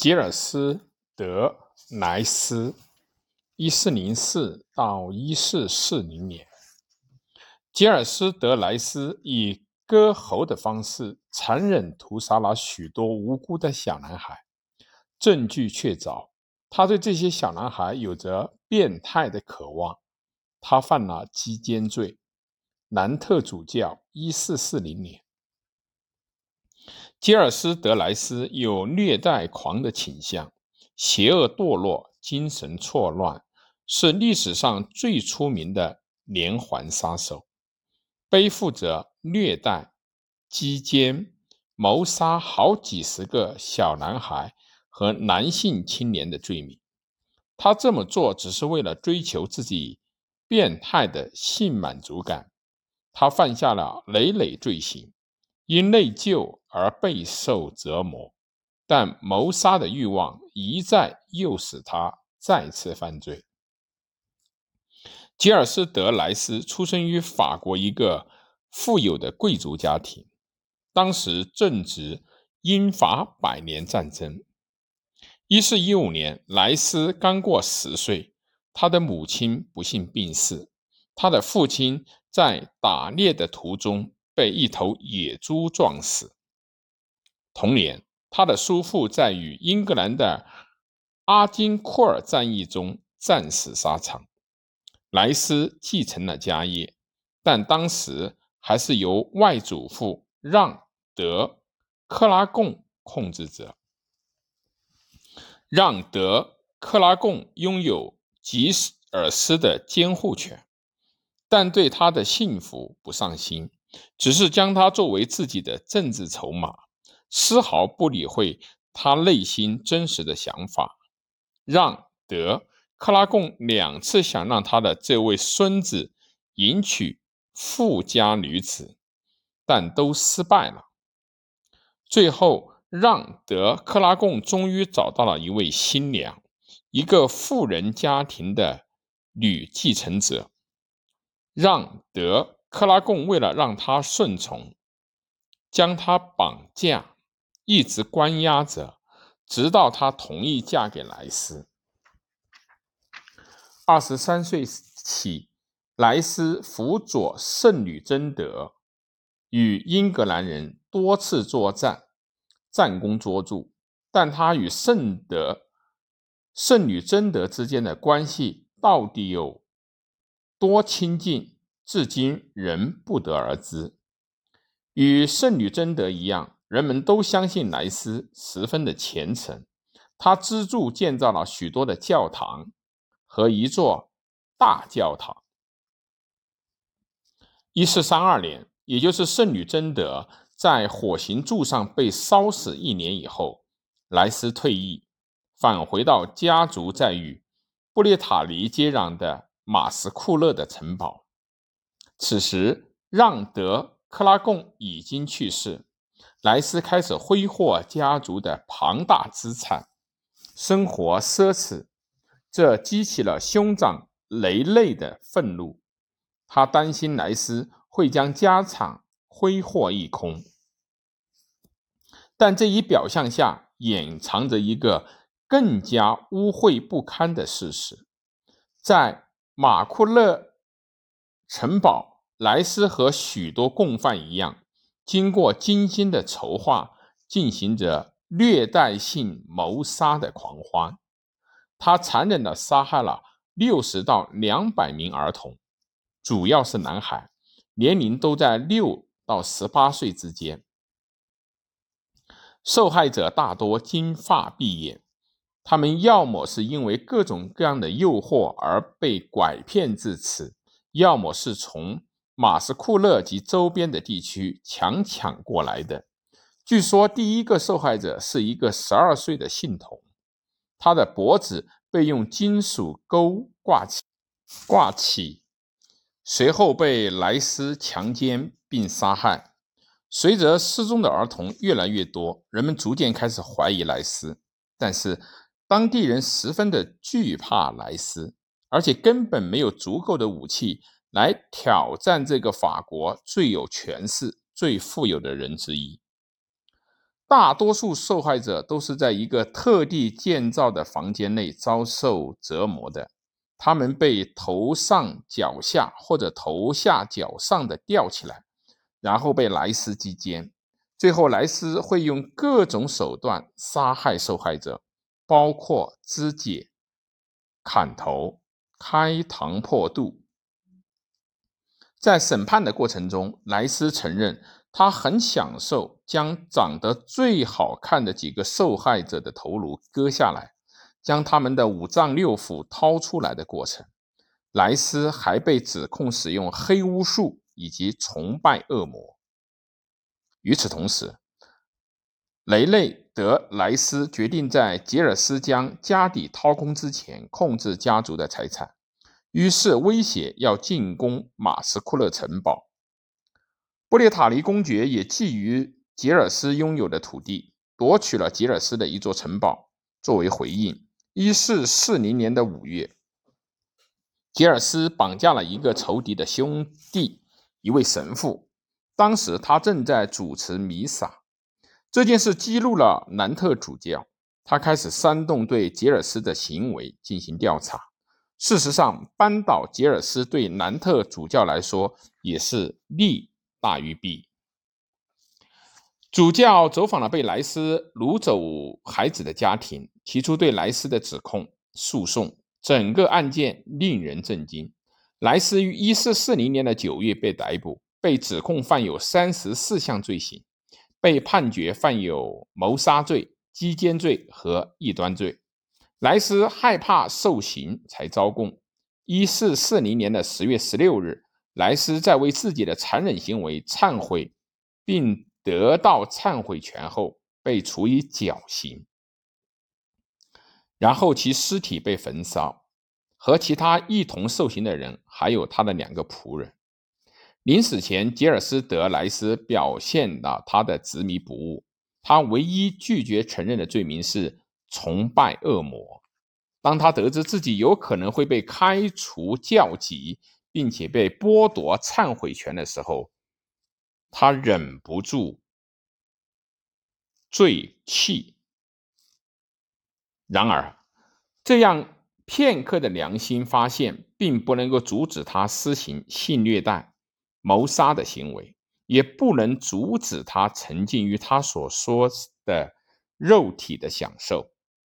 吉尔斯·德莱斯（一四零四到一四四零年），吉尔斯·德莱斯以割喉的方式残忍屠杀了许多无辜的小男孩，证据确凿。他对这些小男孩有着变态的渴望，他犯了鸡奸罪。南特主教（一四四零年）。吉尔斯·德莱斯有虐待狂的倾向，邪恶堕落，精神错乱，是历史上最出名的连环杀手，背负着虐待、击奸、谋杀好几十个小男孩和男性青年的罪名。他这么做只是为了追求自己变态的性满足感。他犯下了累累罪行。因内疚而备受折磨，但谋杀的欲望一再诱使他再次犯罪。吉尔斯·德莱斯出生于法国一个富有的贵族家庭，当时正值英法百年战争。一四一五年，莱斯刚过十岁，他的母亲不幸病逝，他的父亲在打猎的途中。被一头野猪撞死。同年，他的叔父在与英格兰的阿金库尔战役中战死沙场。莱斯继承了家业，但当时还是由外祖父让德克拉贡控制着。让德克拉贡拥有吉尔斯的监护权，但对他的幸福不上心。只是将他作为自己的政治筹码，丝毫不理会他内心真实的想法。让德克拉贡两次想让他的这位孙子迎娶富家女子，但都失败了。最后，让德克拉贡终于找到了一位新娘，一个富人家庭的女继承者。让德。克拉贡为了让他顺从，将他绑架，一直关押着，直到他同意嫁给莱斯。二十三岁起，莱斯辅佐圣女贞德，与英格兰人多次作战，战功卓著。但他与圣德、圣女贞德之间的关系到底有多亲近？至今仍不得而知。与圣女贞德一样，人们都相信莱斯十分的虔诚。他资助建造了许多的教堂和一座大教堂。一四三二年，也就是圣女贞德在火刑柱上被烧死一年以后，莱斯退役，返回到家族在与布列塔尼接壤的马斯库勒的城堡。此时，让德克拉贡已经去世，莱斯开始挥霍家族的庞大资产，生活奢侈，这激起了兄长雷内的愤怒。他担心莱斯会将家产挥霍一空，但这一表象下掩藏着一个更加污秽不堪的事实：在马库勒城堡。莱斯和许多共犯一样，经过精心的筹划，进行着虐待性谋杀的狂欢。他残忍地杀害了六十到两百名儿童，主要是男孩，年龄都在六到十八岁之间。受害者大多金发碧眼，他们要么是因为各种各样的诱惑而被拐骗至此，要么是从。马斯库勒及周边的地区强抢过来的。据说第一个受害者是一个十二岁的信童，他的脖子被用金属钩挂起，挂起，随后被莱斯强奸并杀害。随着失踪的儿童越来越多，人们逐渐开始怀疑莱斯，但是当地人十分的惧怕莱斯，而且根本没有足够的武器。来挑战这个法国最有权势、最富有的人之一。大多数受害者都是在一个特地建造的房间内遭受折磨的，他们被头上脚下或者头下脚上的吊起来，然后被莱斯击奸，最后莱斯会用各种手段杀害受害者，包括肢解、砍头、开膛破肚。在审判的过程中，莱斯承认。他很享受将长得最好看的几个受害者的头颅割下来，将他们的五脏六腑掏出来的过程。莱斯还被指控使用黑巫术以及崇拜恶魔。与此同时，雷内德莱斯决定在吉尔斯将家底掏空之前控制家族的财产，于是威胁要进攻马斯库勒城堡。布列塔尼公爵也觊觎吉尔斯拥有的土地，夺取了吉尔斯的一座城堡作为回应。一四四零年的五月，吉尔斯绑架了一个仇敌的兄弟，一位神父。当时他正在主持弥撒。这件事激怒了南特主教，他开始煽动对吉尔斯的行为进行调查。事实上，扳倒杰尔斯对南特主教来说也是利。大于弊。主教走访了被莱斯掳走孩子的家庭，提出对莱斯的指控诉讼。整个案件令人震惊。莱斯于一四四零年的九月被逮捕，被指控犯有三十四项罪行，被判决犯有谋杀罪、击奸罪和异端罪。莱斯害怕受刑，才招供。一四四零年的十月十六日。莱斯在为自己的残忍行为忏悔，并得到忏悔权后，被处以绞刑，然后其尸体被焚烧，和其他一同受刑的人，还有他的两个仆人。临死前，吉尔斯德莱斯表现了他的执迷不悟。他唯一拒绝承认的罪名是崇拜恶魔。当他得知自己有可能会被开除教籍，并且被剥夺忏悔权的时候，他忍不住醉气。然而，这样片刻的良心发现，并不能够阻止他施行性虐待、谋杀的行为，也不能阻止他沉浸于他所说的肉体的享受。